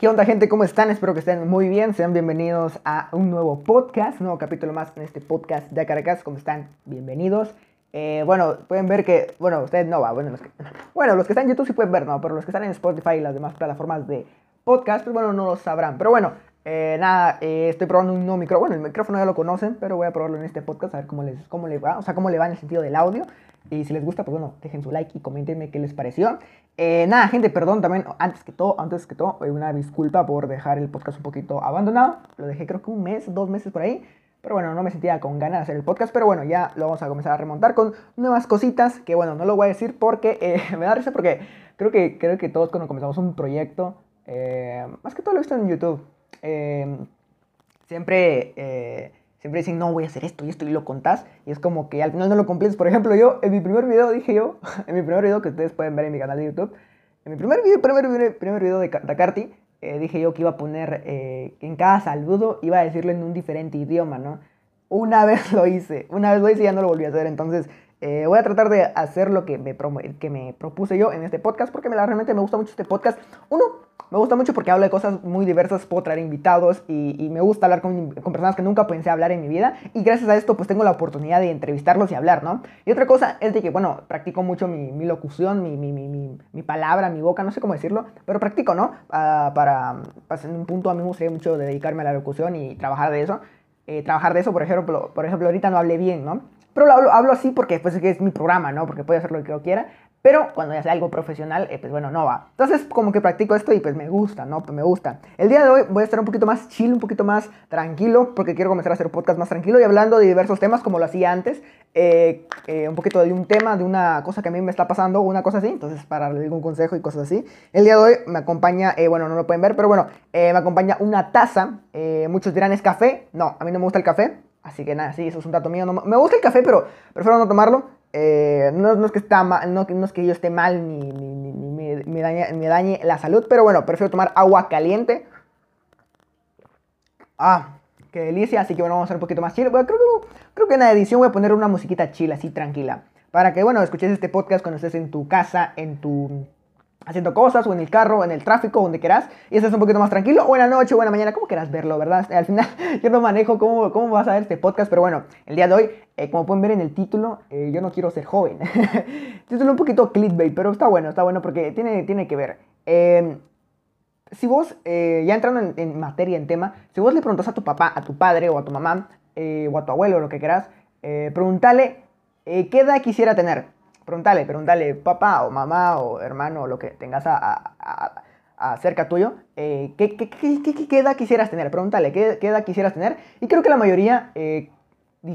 ¿Qué onda gente? ¿Cómo están? Espero que estén muy bien. Sean bienvenidos a un nuevo podcast, un nuevo capítulo más en este podcast de Caracas. ¿Cómo están? Bienvenidos. Eh, bueno, pueden ver que, bueno, ustedes no va, bueno los, que, están en YouTube sí pueden ver, ¿no? Pero los que están en Spotify y las demás plataformas de podcast, pues bueno, no lo sabrán. Pero bueno, eh, nada, eh, estoy probando un nuevo micrófono. Bueno, el micrófono ya lo conocen, pero voy a probarlo en este podcast a ver cómo les, cómo les va, o sea, cómo le va en el sentido del audio. Y si les gusta, pues bueno, dejen su like y coméntenme qué les pareció. Eh, nada, gente, perdón también, antes que todo, antes que todo, una disculpa por dejar el podcast un poquito abandonado. Lo dejé creo que un mes, dos meses por ahí. Pero bueno, no me sentía con ganas de hacer el podcast. Pero bueno, ya lo vamos a comenzar a remontar con nuevas cositas. Que bueno, no lo voy a decir porque eh, me da risa porque creo que, creo que todos cuando comenzamos un proyecto, eh, más que todo lo he visto en YouTube, siempre siempre dicen, no, voy a hacer esto y esto y lo contás y es como que al final no lo cumples. Por ejemplo, yo en mi primer video dije yo, en mi primer video que ustedes pueden ver en mi canal de YouTube, en mi primer video, primer, primer video de Dakarty, eh, dije yo que iba a poner eh, en cada saludo, iba a decirlo en un diferente idioma, ¿no? Una vez lo hice, una vez lo hice y ya no lo volví a hacer, entonces eh, voy a tratar de hacer lo que me, que me propuse yo en este podcast porque me, realmente me gusta mucho este podcast. Uno, me gusta mucho porque hablo de cosas muy diversas, puedo traer invitados y, me gusta hablar con, personas que nunca pensé hablar en mi vida y gracias a esto pues tengo la oportunidad de entrevistarlos y hablar, ¿no? Y otra cosa es de que, bueno, practico mucho mi, locución, mi, mi, mi, palabra, mi boca, no sé cómo decirlo, pero practico, ¿no? Uh, para, pues, en un punto a mí me gustaría mucho dedicarme a la locución y trabajar de eso. Eh, trabajar de eso, por ejemplo, por ejemplo, ahorita no hablé bien, ¿no? Pero lo hablo, así porque pues, es mi programa, ¿no? Porque puedo hacer lo que yo quiera. Pero cuando ya sea algo profesional, eh, pues bueno, no va. Entonces como que practico esto y pues me gusta, ¿no? Pues me gusta. El día de hoy voy a estar un poquito más chill, un poquito más tranquilo, porque quiero comenzar a hacer podcast más tranquilo y hablando de diversos temas como lo hacía antes. Eh, eh, un poquito de un tema, de una cosa que a mí me está pasando, una cosa así. Entonces para algún consejo y cosas así. El día de hoy me acompaña, bueno, no lo pueden ver, pero bueno, me acompaña una taza. muchos dirán es café. No, a mí no me gusta el café. Así que nada, sí, eso es un dato mío. Me gusta el café, pero prefiero no tomarlo. Eh, no, es que está mal, no, es que yo esté mal ni, me, dañe, la salud, pero bueno, prefiero tomar agua caliente. Ah, qué delicia, así que bueno, vamos a hacer un poquito más chill. creo, creo que en la edición voy a poner una musiquita chill, así tranquila. Para que, bueno, escuches este podcast cuando estés en tu casa, en tu haciendo cosas, o en el carro, o en el tráfico, donde quieras, y estés un poquito más tranquilo, o en la noche, o en la mañana, como quieras verlo, ¿verdad? Al final, yo no manejo cómo, cómo vas a ver este podcast, pero bueno, el día de hoy, eh, como pueden ver en el título, eh, yo no quiero ser joven. título un poquito clickbait, pero está bueno, está bueno porque tiene, tiene que ver. Em, si vos, eh, ya entrando en, materia, en tema, si vos le preguntas a tu papá, a tu padre, o a tu mamá, o a tu abuelo, lo que quieras, pregúntale qué edad quisiera tener. Pregúntale, pregúntale, papá o mamá o hermano o lo que tengas a, a, cerca tuyo, eh, ¿qué, edad quisieras tener? Pregúntale, ¿qué, edad quisieras tener? Y creo que la mayoría eh,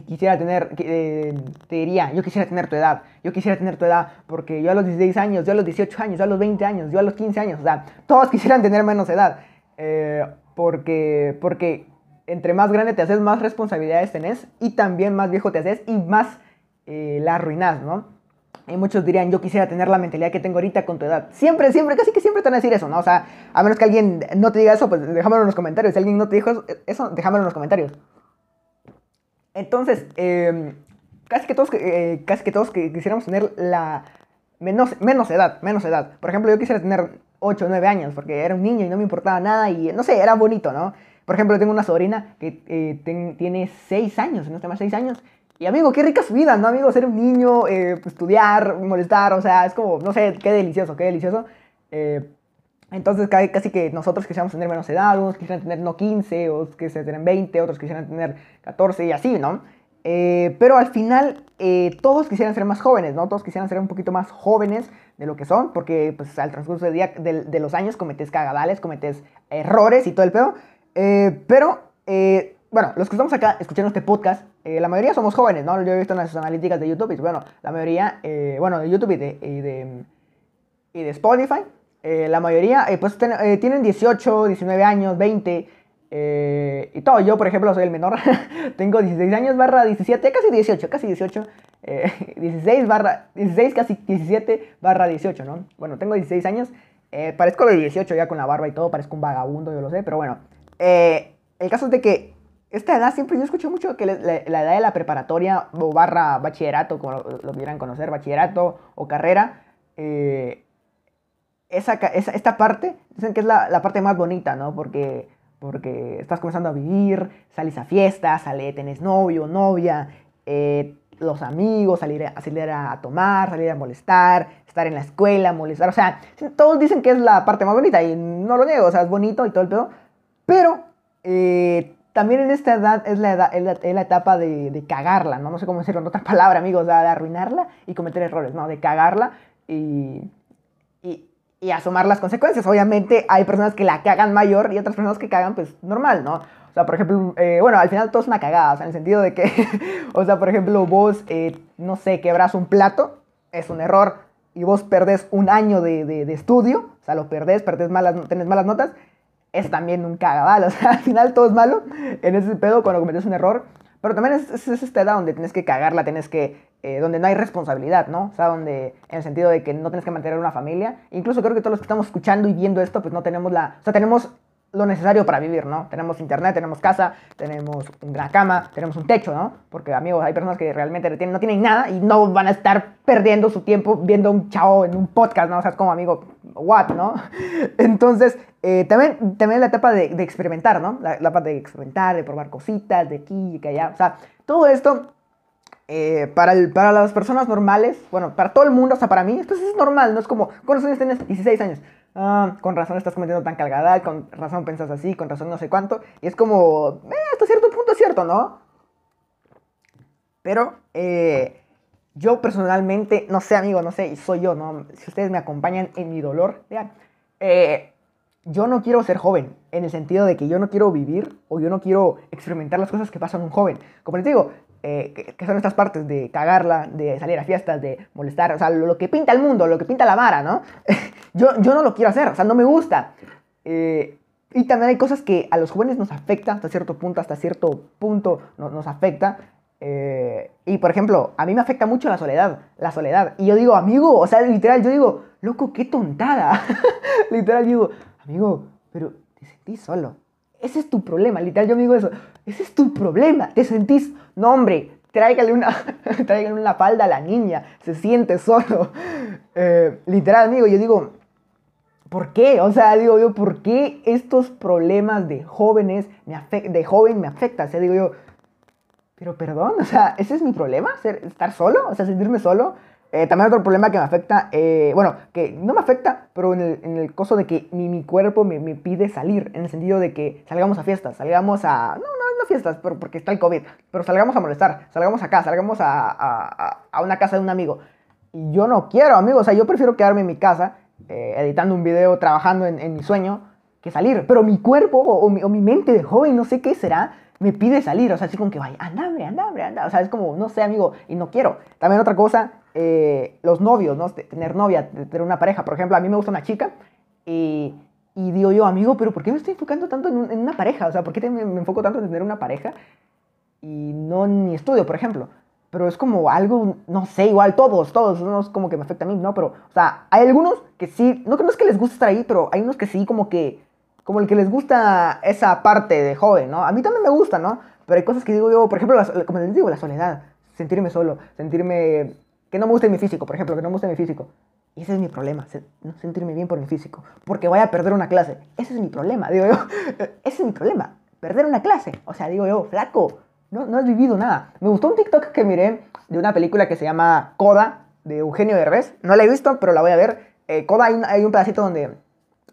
quisiera tener, eh, te diría, yo quisiera tener tu edad, yo quisiera tener tu edad, porque yo a los 16 años, yo a los 18 años, yo a los 20 años, yo a los 15 años, o sea, todos quisieran tener menos edad, porque, porque entre más grande te haces, más responsabilidades tenés, y también más viejo te haces, y más la arruinas, ¿no? Y muchos dirían, yo quisiera tener la mentalidad que tengo ahorita con tu edad. Siempre, siempre, casi que siempre te van a decir eso, ¿no? O sea, a menos que alguien no te diga eso, pues déjamelo en los comentarios. Si alguien no te dijo eso, déjamelo en los comentarios. Entonces, em, casi que todos, eh, casi que todos quisiéramos tener la menos, menos edad, menos edad. Por ejemplo, yo quisiera tener 8 o 9 años, porque era un niño y no me importaba nada y, no sé, era bonito, ¿no? Por ejemplo, tengo una sobrina que eh, tiene 6 años, no sé más 6 años, y amigo, qué rica su vida, ¿no, amigo? Ser un niño, eh, pues, estudiar, molestar, o sea, es como, no sé, qué delicioso, qué delicioso. Eh, entonces, casi que nosotros quisiéramos tener menos edad, unos quisieran tener no 15, otros quisieran tener 20, otros quisieran tener 14 y así, ¿no? Eh, pero al final, todos quisieran ser más jóvenes, ¿no? Todos quisieran ser un poquito más jóvenes de lo que son, porque pues al transcurso día, de, los años cometes cagadales, cometes errores y todo el pedo. pero bueno, los que estamos acá escuchando este podcast, eh, la mayoría somos jóvenes, ¿no? Yo he visto en las analíticas de YouTube y bueno, la mayoría, eh, bueno, de YouTube y de, y de, Spotify, eh, la mayoría pues tienen 18, 19 años, 20 y todo. Yo, por ejemplo, soy el menor, tengo 16 años barra 17, casi 18, casi 18, 16 barra, 16, casi 17 barra 18, ¿no? Bueno, tengo 16 años, parezco de 18 ya con la barba y todo, parezco un vagabundo, yo lo sé, pero bueno, el caso es de que esta edad siempre yo escucho mucho que la, edad de la preparatoria o barra bachillerato, como lo, quieran conocer, bachillerato o carrera, eh, esa, esta parte, dicen que es la, parte más bonita, ¿no? Porque, porque estás comenzando a vivir, sales a fiestas, sale, tenés novio, novia, eh, los amigos, salir, a, a tomar, salir a molestar, estar en la escuela, molestar. O sea, todos dicen que es la parte más bonita y no lo niego, o sea, es bonito y todo el pedo. Pero eh, también en esta edad es la, edad, es la, etapa de, de, cagarla, ¿no? No sé cómo decirlo en otra palabra, amigos, de, arruinarla y cometer errores, ¿no? De cagarla y, y, y, asomar las consecuencias. Obviamente hay personas que la cagan mayor y otras personas que cagan, pues, normal, ¿no? O sea, por ejemplo, eh, bueno, al final todo es una cagada, en el sentido de que, o sea, por ejemplo, vos, eh, no sé, quebras un plato, es un error, y vos perdés un año de, de, de estudio, o sea, lo perdés, perdés malas, tenés malas notas, es también un cagabal. O sea, al final todo es malo en ese pedo cuando cometes un error. Pero también es, es, esta edad donde tienes que cagarla, tienes que. Eh, donde no hay responsabilidad, ¿no? O sea, donde. En el sentido de que no tienes que mantener una familia. Incluso creo que todos los que estamos escuchando y viendo esto, pues no tenemos la. O sea, tenemos lo necesario para vivir, ¿no? Tenemos internet, tenemos casa, tenemos una cama, tenemos un techo, ¿no? Porque, amigos, hay personas que realmente no tienen nada y no van a estar perdiendo su tiempo viendo un chavo en un podcast, ¿no? O sea, es como, amigo, what, ¿no? Entonces, eh, también, también la etapa de, experimentar, ¿no? La, la, etapa de experimentar, de probar cositas, de aquí y que allá. O sea, todo esto, eh, para, para las personas normales, bueno, para todo el mundo, o sea, para mí, esto es normal, no es como, ¿cuántos años tienes? 16 años. Ah, con razón estás cometiendo tan cargada, con razón pensas así, con razón no sé cuánto. Y es como, eh, hasta cierto punto es cierto, ¿no? Pero, eh, yo personalmente, no sé, amigo, no sé, soy yo, ¿no? Si ustedes me acompañan en mi dolor, vean, eh, yo no quiero ser joven, en el sentido de que yo no quiero vivir o yo no quiero experimentar las cosas que pasan un joven. Como les digo, eh, que, son estas partes de cagarla, de salir a fiestas, de molestar, o sea, lo, que pinta el mundo, lo que pinta la vara, ¿no? yo, yo no lo quiero hacer, o sea, no me gusta. Eh, y también hay cosas que a los jóvenes nos afecta hasta cierto punto, hasta cierto punto nos, nos afecta. Eh, y por ejemplo, a mí me afecta mucho la soledad, la soledad. Y yo digo, amigo, o sea, literal, yo digo, loco, qué tontada. literal, digo, amigo, pero te sentís solo. Ese es tu problema, literal, yo me digo eso. Ese es tu problema, te sentís, no hombre, tráigale una, tráigale una falda a la niña, se siente solo. Eh, literal, amigo, yo digo, ¿por qué? O sea, digo yo, ¿por qué estos problemas de jóvenes, me de joven me afectan? O sea, digo yo, pero perdón, o sea, ¿ese es mi problema? ¿Ser, ¿Estar solo? O sea, sentirme solo. Eh, también otro problema que me afecta, eh, bueno, que no me afecta, pero en el, en el coso de que mi, mi cuerpo me, me, pide salir, en el sentido de que salgamos a fiestas, salgamos a... No, no, no fiestas, pero porque está el COVID, pero salgamos a molestar, salgamos acá, salgamos a, a, a una casa de un amigo. Y yo no quiero, amigo, o sea, yo prefiero quedarme en mi casa, eh, editando un video, trabajando en, en, mi sueño, que salir. Pero mi cuerpo o, o, mi, o mi mente de joven, no sé qué será, me pide salir, o sea, así como que vaya, anda, hombre, anda, hombre, anda, o sea, es como, no sé, amigo, y no quiero. También otra cosa, eh, los novios, ¿no? Tener novia, tener una pareja. Por ejemplo, a mí me gusta una chica y, digo yo, amigo, pero ¿por qué me estoy enfocando tanto en, un, en una pareja? O sea, ¿por qué me, me, enfoco tanto en tener una pareja y no en mi estudio, por ejemplo? Pero es como algo, no sé, igual todos, todos, no es como que me afecta a mí, ¿no? Pero, o sea, hay algunos que sí, no, no es que les guste estar ahí, pero hay unos que sí, como que, como el que les gusta esa parte de joven, ¿no? A mí también me gusta, ¿no? Pero hay cosas que digo yo, por ejemplo, como les digo, la soledad, sentirme solo, sentirme que no me guste mi físico, por ejemplo, que no me guste mi físico. Y ese es mi problema, no sentirme bien por mi físico, porque voy a perder una clase. Ese es mi problema, digo yo. Ese es mi problema, perder una clase. O sea, digo yo, flaco, no, no has vivido nada. Me gustó un TikTok que miré de una película que se llama Coda, de Eugenio Derbez. No la he visto, pero la voy a ver. Eh, Coda, hay un, hay un, pedacito donde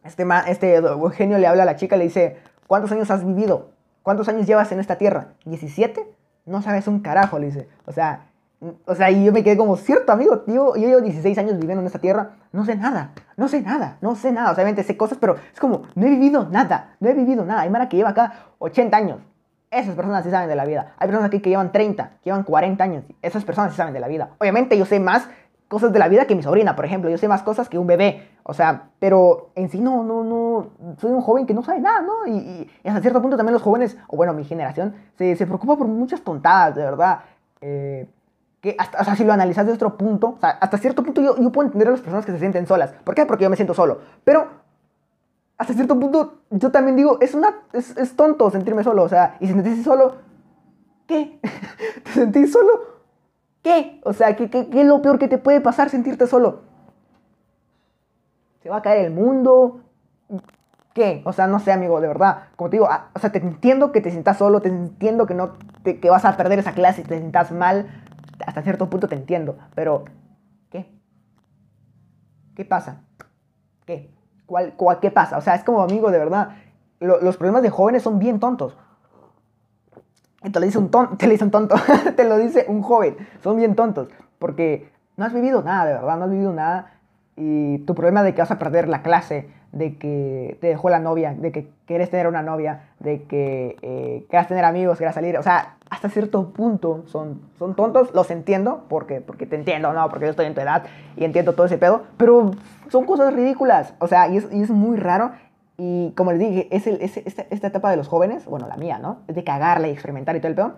este, este Eugenio le habla a la chica y le dice, ¿cuántos años has vivido? ¿Cuántos años llevas en esta tierra? ¿17? No sabes un carajo, le dice. O sea, o sea, y yo me quedé como, cierto, amigo, tío, yo llevo 16 años viviendo en esta tierra, no sé nada, no sé nada, no sé nada. O sea, obviamente sé cosas, pero es como, no he vivido nada, no he vivido nada. Hay mara que lleva acá 80 años. Esas personas sí saben de la vida. Hay personas aquí que llevan 30, que llevan 40 años. Esas personas sí saben de la vida. Obviamente yo sé más cosas de la vida que mi sobrina, por ejemplo. Yo sé más cosas que un bebé. O sea, pero en sí no, no, no. Soy un joven que no sabe nada, ¿no? Y, hasta cierto punto también los jóvenes, o bueno, mi generación, se, se preocupa por muchas tontadas, de verdad. Eh, que hasta, o sea, si lo analizas de otro punto, o sea, hasta cierto punto yo, yo puedo entender a las personas que se sienten solas. ¿Por qué? Porque yo me siento solo. Pero hasta cierto punto yo también digo, es, una, es, es tonto sentirme solo. O sea, y si sentirse solo, ¿qué? ¿Te sentís solo? ¿Qué? O sea, ¿qué, qué, ¿qué es lo peor que te puede pasar sentirte solo? se va a caer el mundo. ¿Qué? O sea, no sé, amigo, de verdad. Como te digo, ah, o sea, te entiendo que te sientas solo, te entiendo que no que vas a perder esa clase y te sientas mal. Hasta cierto punto te entiendo, pero ¿qué? ¿Qué pasa? ¿Qué? ¿Cuál, qué pasa? O sea, es como amigo, de verdad. los problemas de jóvenes son bien tontos. Te lo dice un, te lo dice un tonto, te lo dice un joven. Son bien tontos, porque no has vivido nada, de verdad, no has vivido nada. Y tu problema de que vas a perder la clase, de que te dejó la novia, de que quieres tener una novia, de que eh, tener amigos, quieras salir, o sea, hasta cierto punto son, son tontos, los entiendo, porque, porque te entiendo, ¿no? Porque yo estoy en tu edad y entiendo todo ese pedo, pero son cosas ridículas, o sea, y es, y es muy raro. Y como les dije, es, el, es esta, esta, etapa de los jóvenes, bueno, la mía, ¿no? Es de cagarle y experimentar y todo el pedo.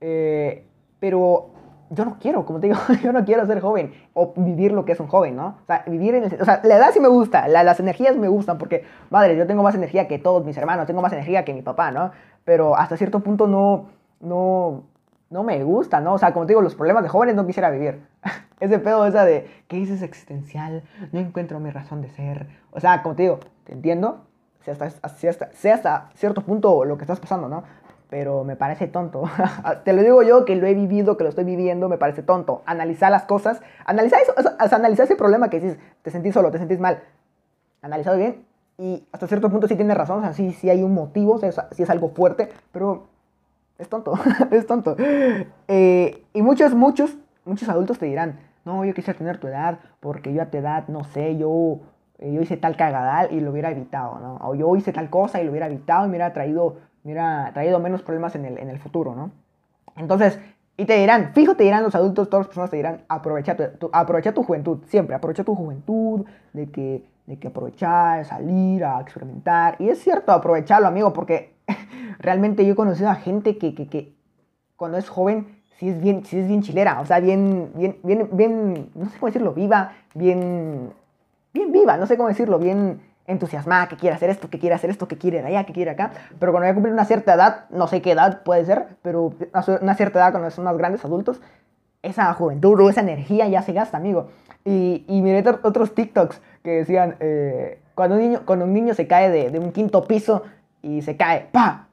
Eh, pero yo no quiero, como te digo, yo no quiero ser joven o vivir lo que es un joven, ¿no? O sea, vivir en el, o sea, la edad sí me gusta, las energías me gustan porque, madre, yo tengo más energía que todos mis hermanos, tengo más energía que mi papá, ¿no? Pero hasta cierto punto no, no, no me gusta, ¿no? O sea, como te digo, los problemas de jóvenes no quisiera vivir. Ese pedo esa de, ¿qué dices existencial? No encuentro mi razón de ser. O sea, como te digo, te entiendo, sea hasta, sea hasta cierto punto lo que estás pasando, ¿no? Pero me parece tonto. Te lo digo yo que lo he vivido, que lo estoy viviendo, me parece tonto. Analizar las cosas, analizar eso, o analizar ese problema que dices, te sentís solo, te sentís mal. Analizado bien y hasta cierto punto sí tienes razón, o sea, sí, sí hay un motivo, sí es algo fuerte, pero es tonto, es tonto. Eh, y muchos, muchos, muchos adultos te dirán, no, yo quisiera tener tu edad, porque yo a tu edad, no sé, yo, eh, yo hice tal cagadal y lo hubiera evitado, ¿no? O yo hice tal cosa y lo hubiera evitado y me hubiera traído hubiera traído menos problemas en el, en el futuro, ¿no? Entonces, y te dirán, fijo, te dirán los adultos, todas las personas te dirán, aprovecha tu, aprovecha tu juventud, siempre, aprovecha tu juventud, de que, de que aprovechar, salir, a experimentar. Y es cierto, aprovecharlo, amigo, porque realmente yo he conocido a gente que, que, que cuando es joven sí es bien, sí es bien chilera, o sea, bien, bien, bien, bien, no sé cómo decirlo, viva, bien, bien viva, no sé cómo decirlo, bien, entusiasmada, que quiere hacer esto, que quiere hacer esto, que quiere allá, que quiere acá. Pero cuando ya cumplir una cierta edad, no sé qué edad puede ser, pero una cierta edad cuando son más grandes adultos, esa juventud o esa energía ya se gasta, amigo. Y, y miré otros TikToks que decían, eh, cuando, un niño, cuando un niño se cae de, de un quinto piso y se cae, ¡pa!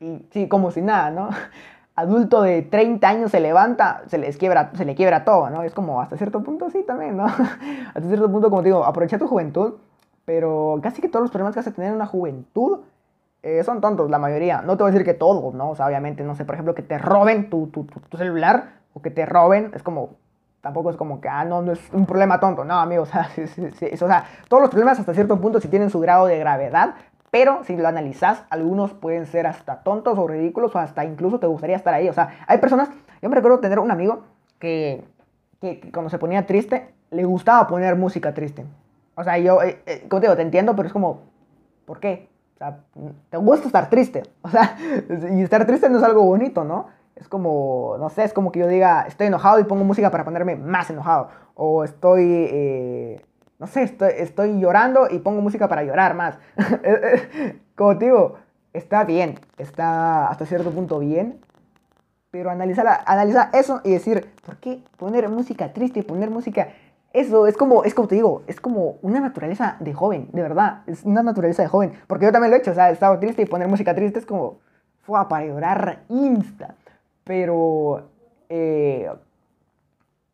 Y sí, como si nada, ¿no? adulto de 30 años se levanta, se les quiebra, se le quiebra todo, ¿no? Es como hasta cierto punto sí también, ¿no? hasta cierto punto, como te digo, aprovecha tu juventud pero casi que todos los problemas que vas a tener en una juventud eh, son tontos, la mayoría. No te voy a decir que todos, ¿no? O sea, obviamente, no sé, por ejemplo, que te roben tu, celular o que te roben, es como, tampoco es como que, ah, no, no es un problema tonto. No, amigo, o sea, todos los problemas hasta cierto punto sí tienen su grado de gravedad, pero si lo analizas, algunos pueden ser hasta tontos o ridículos o hasta incluso te gustaría estar ahí. O sea, hay personas, yo me recuerdo tener un amigo que, que cuando se ponía triste, le gustaba poner música triste. O sea, yo, eh, eh, como te digo, te entiendo, pero es como, ¿por qué? O sea, te gusta estar triste. O sea, y estar triste no es algo bonito, ¿no? Es como, no sé, es como que yo diga, estoy enojado y pongo música para ponerme más enojado. O estoy, eh, no sé, estoy, estoy llorando y pongo música para llorar más. como te digo, está bien, está hasta cierto punto bien. Pero analizar, analizar eso y decir, ¿por qué poner música triste y poner música eso es como, es como te digo, es como una naturaleza de joven, de verdad, es una naturaleza de joven. Porque yo también lo he hecho, o sea, he estado triste y poner música triste es como, fue para llorar insta. Pero eh,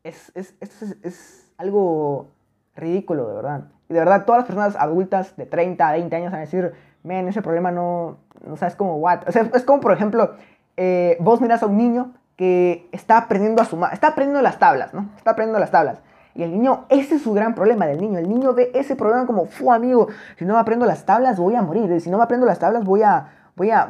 es, es, es, es, algo ridículo, de verdad. Y de verdad, todas las personas adultas de 30 a 20 años van a decir, men, ese problema no, no sabes como, what. O sea, es como, por ejemplo, eh, vos miras a un niño que está aprendiendo a sumar, está aprendiendo las tablas, ¿no? Está aprendiendo las tablas. Y el niño, ese es su gran problema del niño. El niño ve ese problema como, fu amigo, si no me aprendo las tablas voy a morir. Si no me aprendo las tablas voy a, voy a,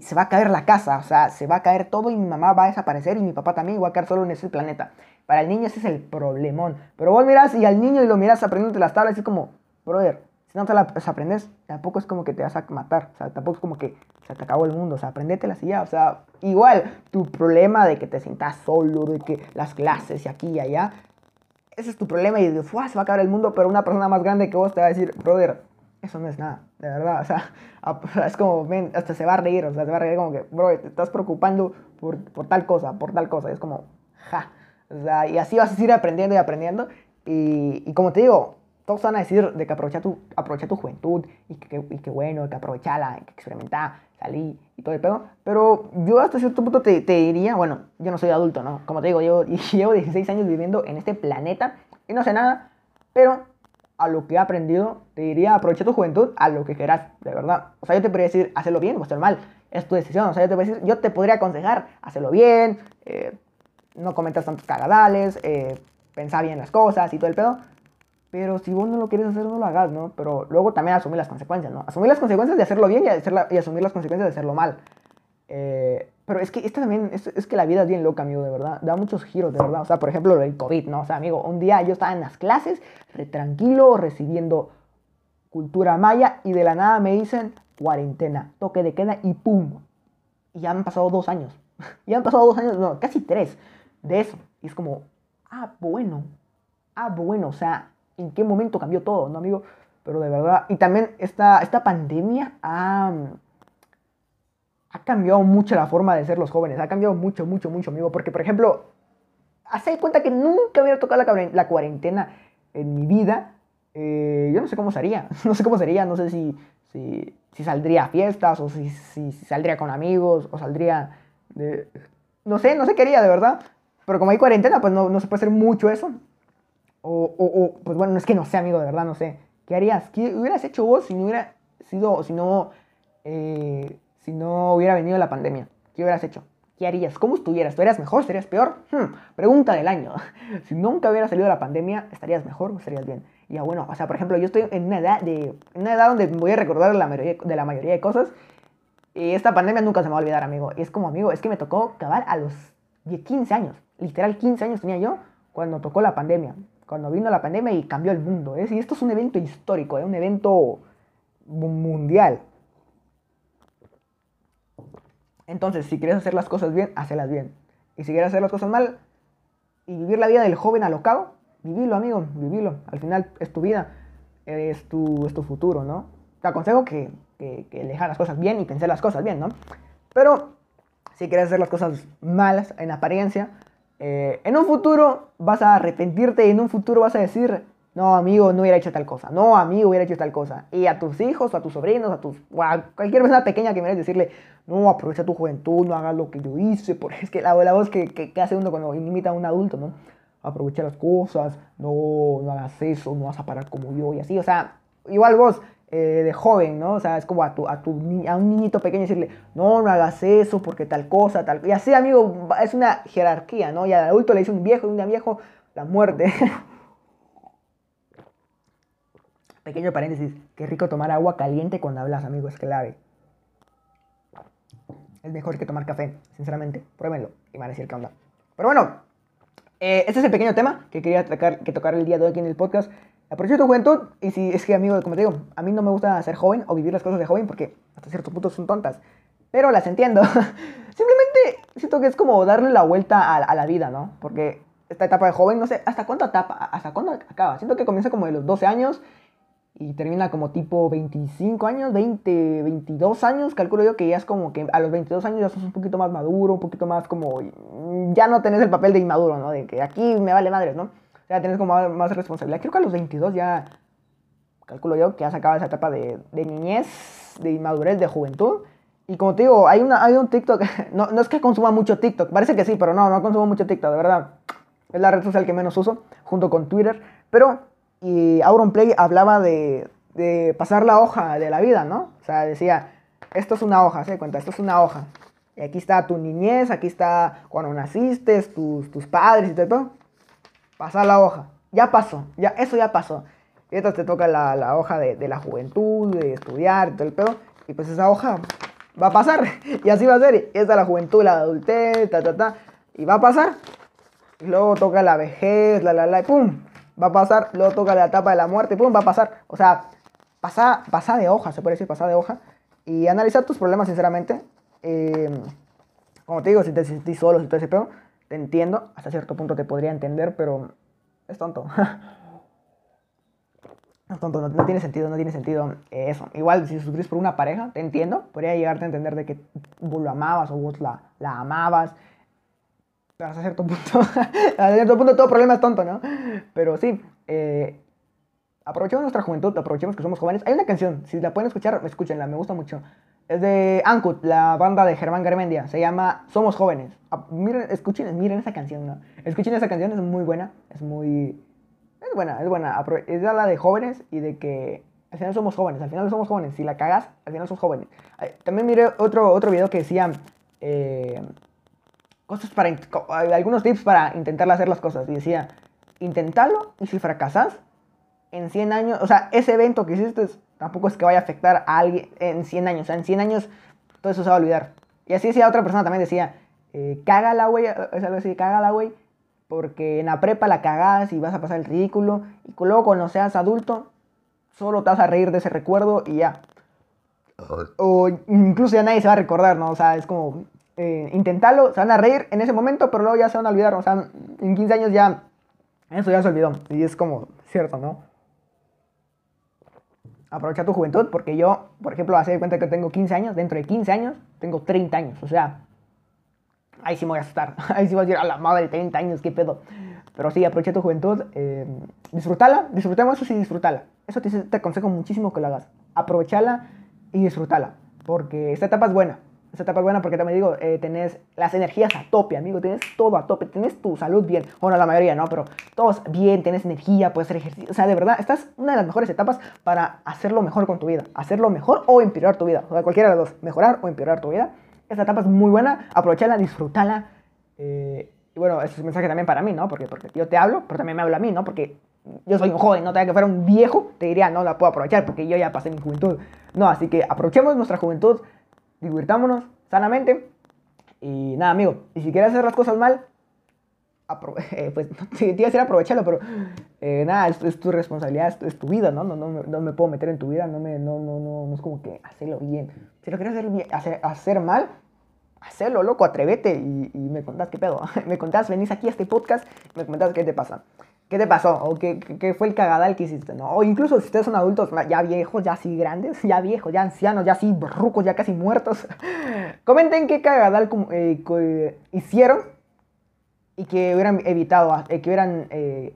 se va a caer la casa. O sea, se va a caer todo y mi mamá va a desaparecer y mi papá también va a quedar solo en ese planeta. Para el niño ese es el problemón. Pero vos miras y al niño y lo miras aprendiendo las tablas y es como, brother, si no te las aprendes, tampoco es como que te vas a matar. O sea, tampoco es como que se te acabó el mundo. O sea, aprendételas y ya. O sea, igual, tu problema de que te sientas solo, de que las clases y aquí y allá, ese es tu problema y de, se va a acabar el mundo, pero una persona más grande que vos te va a decir, brother, eso no es nada, de verdad, o sea, es como, hasta se va a reír, o sea, se va a reír como que, bro, te estás preocupando por, por tal cosa, por tal cosa, y es como, ja, o sea, y así vas a seguir aprendiendo y aprendiendo, y, como te digo, todos van a decir de que aprovecha tu, aprovecha tu juventud y que, y que bueno, que aprovechala, que experimentar, salí y todo el pedo. Pero yo hasta cierto punto te, te, diría, bueno, yo no soy adulto, ¿no? Como te digo, yo llevo 16 años viviendo en este planeta y no sé nada, pero a lo que he aprendido, te diría, aprovecha tu juventud a lo que quieras, de verdad. O sea, yo te podría decir, hacerlo bien o hacerlo mal, es tu decisión. O sea, yo te, podría decir, yo te podría aconsejar, hacerlo bien, eh, no cometas tantos cagadales, eh, pensar bien las cosas y todo el pedo. Pero si vos no lo quieres hacer, no lo hagas, ¿no? Pero luego también asumir las consecuencias, ¿no? Asumir las consecuencias de hacerlo bien y, y asumir las consecuencias de hacerlo mal. Eh, pero es que esto también, es, es, que la vida es bien loca, amigo, de verdad. Da muchos giros, de verdad. O sea, por ejemplo, el COVID, ¿no? O sea, amigo, un día yo estaba en las clases, re tranquilo, recibiendo cultura maya, y de la nada me dicen cuarentena, toque de queda y ¡pum! Y ya han pasado dos años. ya han pasado dos años, no, casi tres de eso. Y es como, ah, bueno. Ah, bueno, o sea, ¿en qué momento cambió todo, no, amigo? Pero de verdad, y también esta, esta pandemia ha ha cambiado mucho la forma de ser los jóvenes, ha cambiado mucho, mucho, mucho, amigo. Porque, por ejemplo, hace cuenta que nunca hubiera tocado la, cuarentena en mi vida. Eh, yo no sé cómo sería, no sé cómo sería, no sé si, si, si saldría a fiestas o si, si, saldría con amigos o saldría de... No sé, no sé qué haría, de verdad. Pero como hay cuarentena, pues no, no se puede hacer mucho eso. O, o, pues bueno, es que no sé, amigo, de verdad, no sé. ¿Qué harías? ¿Qué hubieras hecho vos si no hubiera sido, si no... Eh, si no hubiera venido la pandemia? ¿Qué hubieras hecho? ¿Qué harías? ¿Cómo estuvieras? ¿Estarías mejor? ¿Estarías peor? Hmm, pregunta del año. Si nunca hubiera salido la pandemia, ¿estarías mejor o estarías bien? Y bueno, o sea, por ejemplo, yo estoy en una edad, de, una edad donde voy a recordar la mayoría, de la mayoría de cosas. Y esta pandemia nunca se me va a olvidar, amigo. Y es como, amigo, es que me tocó acabar a los 15 años. Literal, 15 años tenía yo cuando tocó la pandemia. Cuando vino la pandemia y cambió el mundo. ¿eh? Y esto es un evento histórico, ¿eh? un evento mundial. Entonces, si quieres hacer las cosas bien, hazlas bien. Y si quieres hacer las cosas mal y vivir la vida del joven alocado, vivilo, amigo, vivilo. Al final es tu vida, es tu, es tu futuro, ¿no? Te aconsejo que, que, que las cosas bien y pensar las cosas bien, ¿no? Pero si quieres hacer las cosas malas en apariencia, eh, en un futuro vas a arrepentirte y en un futuro vas a decir, no, amigo, no hubiera hecho tal cosa. No, amigo, hubiera hecho tal cosa. Y a tus hijos, a tus sobrinos, a tus. a cualquier persona pequeña que me decirle, no, aprovecha tu juventud, no hagas lo que yo hice. Porque es que la, voz que, que, hace uno cuando imita a un adulto, ¿no? Aprovecha las cosas, no, no hagas eso, no vas a parar como yo y así. O sea, igual vos, eh, de joven, ¿no? O sea, es como a, tu, a, tu, a un niñito pequeño decirle, no, no hagas eso porque tal cosa, tal. Y así, amigo, es una jerarquía, ¿no? Y al adulto le dice un viejo, y un viejo, la muerte. Pequeño paréntesis, qué rico tomar agua caliente cuando hablas, amigo, es clave. Es mejor que tomar café, sinceramente. Pruébenlo y van a decir qué onda. Pero bueno, eh, este es el pequeño tema que quería tocar, que tocar el día de hoy aquí en el podcast. Aprovecha tu juventud y si es que, amigo, como te digo, a mí no me gusta ser joven o vivir las cosas de joven porque hasta cierto punto son tontas. Pero las entiendo. Simplemente siento que es como darle la vuelta a, a, la vida, ¿no? Porque esta etapa de joven, no sé, ¿hasta cuánto etapa? ¿Hasta cuándo acaba? Siento que comienza como de los 12 años y termina como tipo 25 años, 20, 22 años, calculo yo que ya es como que a los 22 años ya sos un poquito más maduro, un poquito más como, ya no tenés el papel de inmaduro, ¿no? De que aquí me vale madres, ¿no? Sea, tenés como más, responsabilidad. Creo que a los 22 ya, calculo yo que ya se acaba esa etapa de, de niñez, de inmadurez, de juventud. Y como te digo, hay, una, hay un TikTok, no, no es que consuma mucho TikTok, parece que sí, pero no, no consumo mucho TikTok, de verdad. Es la red social que menos uso, junto con Twitter. Pero y Auronplay hablaba de, de, pasar la hoja de la vida, ¿no? O sea, decía, esto es una hoja, ¿se cuenta? Esto es una hoja. Y aquí está tu niñez, aquí está cuando naciste, tus, tus padres y todo. Pasar la hoja. Ya pasó, ya, eso ya pasó. Y entonces te toca la, la hoja de, de, la juventud, de estudiar y todo el pedo. Y pues esa hoja va a pasar. Y así va a ser. Y esta es la juventud, la adultez, ta, ta, ta. Y va a pasar. Y luego toca la vejez, la, la, la, y pum, va a pasar, luego toca la etapa de la muerte, pum, va a pasar. O sea, pasa, pasa de hoja, se puede decir, pasa de hoja. Y analizar tus problemas, sinceramente. Eh, como te digo, si te sentís solo, si todo ese pedo, te entiendo. Hasta cierto punto te podría entender, pero es tonto. es tonto, no, tiene sentido, no tiene sentido eso. Igual, si sufrís por una pareja, te entiendo. Podría llegarte a entender de que vos lo amabas o vos la, la amabas hasta cierto punto, hasta cierto punto todo problema es tonto, ¿no? Pero sí, eh, aprovechemos nuestra juventud, aprovechemos que somos jóvenes. Hay una canción, si la pueden escuchar, escúchenla, me gusta mucho. Es de Ankut, la banda de Germán Garmendia. Se llama Somos Jóvenes. miren, escuchen, miren esa canción, ¿no? Escuchen esa canción, es muy buena. Es muy... Es buena, es buena. Es la de jóvenes y de que al final somos jóvenes. Al final somos jóvenes. Si la cagas, al final somos jóvenes. También miré otro, otro video que decía... Eh, cosas para... Algunos tips para intentar hacer las cosas. Y decía, intentalo y si fracasas, en 100 años... O sea, ese evento que hiciste Tampoco es que vaya a afectar a alguien en 100 años. O sea, en 100 años todo eso se va a olvidar. Y así decía otra persona también, decía, eh, cágala, güey, es algo así, cágala, güey, porque en la prepa la cagás y vas a pasar el ridículo. Y luego cuando seas adulto, solo te vas a reír de ese recuerdo y ya. O incluso ya nadie se va a recordar, ¿no? O sea, es como, eh, intentarlo, se van a reír en ese momento, pero luego ya se van a olvidar. O sea, en 15 años ya, eso ya se olvidó. Y es como, cierto, ¿no? Aprovecha tu juventud, porque yo, por ejemplo, hace de cuenta que tengo 15 años, dentro de 15 años tengo 30 años, o sea, ahí sí me voy a estar, ahí sí voy a decir, a la madre, 30 años, qué pedo. Pero sí, aprovecha tu juventud, eh, disfrútala, disfrutemos eso sí, disfrútala. Eso te, te aconsejo muchísimo que lo hagas. Aprovechala y disfrútala, porque esta etapa es buena. Esta etapa es buena porque también digo, eh, tenés las energías a tope, amigo, tenés todo a tope, tenés tu salud bien, bueno, la mayoría no, pero todos bien, tenés energía, puedes hacer ejercicio, o sea, de verdad, esta es una de las mejores etapas para hacerlo mejor con tu vida, hacerlo mejor o empeorar tu vida, o sea, cualquiera de las dos, mejorar o empeorar tu vida. Esta etapa es muy buena, aprovechala, disfrútala. Eh, y bueno, ese es un mensaje también para mí, ¿no? Porque, porque yo te hablo, pero también me habla a mí, ¿no? Porque yo soy un joven, no tenga que fuera un viejo, te diría, no la puedo aprovechar porque yo ya pasé mi juventud. No, así que aprovechemos nuestra juventud, divirtámonos, sanamente. Y nada, amigo, y si quieres hacer las cosas mal, eh, pues te iba a decir aprovecharlo, pero eh, nada, es, tu responsabilidad, es, tu vida, ¿no? No, no, no, me puedo meter en tu vida, no, me, no, no, no, es como que hacerlo bien. Si lo quieres hacer, bien, hacer, mal, hacerlo, loco, atrévete y, y me contás qué pedo. me contás, venís aquí a este podcast me contás qué te pasa. ¿Qué te pasó? ¿O qué, qué, fue el cagadal que hiciste? ¿no? O incluso si ustedes son adultos ya viejos, ya así grandes, ya viejos, ya ancianos, ya así rucos, ya casi muertos. Comenten qué cagadal eh, hicieron y que hubieran evitado, eh, que hubieran... Eh,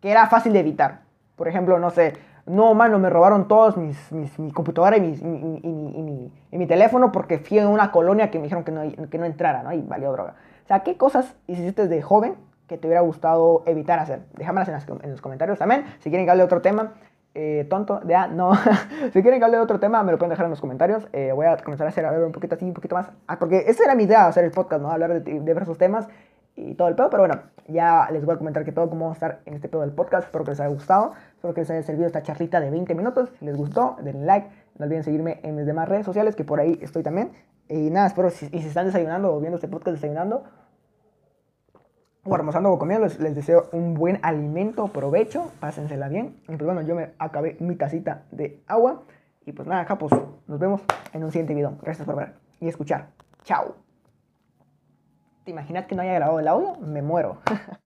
que era fácil de evitar. Por ejemplo, no sé, no, mano, me robaron todos mis, mis mi computadora y, mis, y, mi, y, mi, teléfono porque fui en una colonia que me dijeron que no, que no entrara, ¿no? Y valió droga. O sea, ¿qué cosas hiciste de joven que te hubiera gustado evitar hacer? Déjamelas en, los comentarios también. Si quieren que hable de otro tema, eh, tonto, ya, no. si quieren que hable de otro tema, me lo pueden dejar en los comentarios. Eh, voy a comenzar a hacer a ver un poquito así, un poquito más. Ah, porque esa era mi idea, hacer el podcast, ¿no? Hablar de, diversos temas y todo el pedo. Pero bueno, ya les voy a comentar que todo cómo va a estar en este pedo del podcast. Espero que les haya gustado. Espero que les haya servido esta charlita de 20 minutos. Si les gustó, denle like. No olviden seguirme en mis demás redes sociales, que por ahí estoy también. Y nada, espero, si, y si están desayunando o viendo este podcast desayunando, o almorzando o comiendo, les, deseo un buen alimento, provecho, pásensela bien. Y pues bueno, yo me acabé mi tacita de agua. Y pues nada, capos, nos vemos en un siguiente video. Gracias por ver y escuchar. Chao. ¿Te imaginas que no haya grabado el audio? Me muero.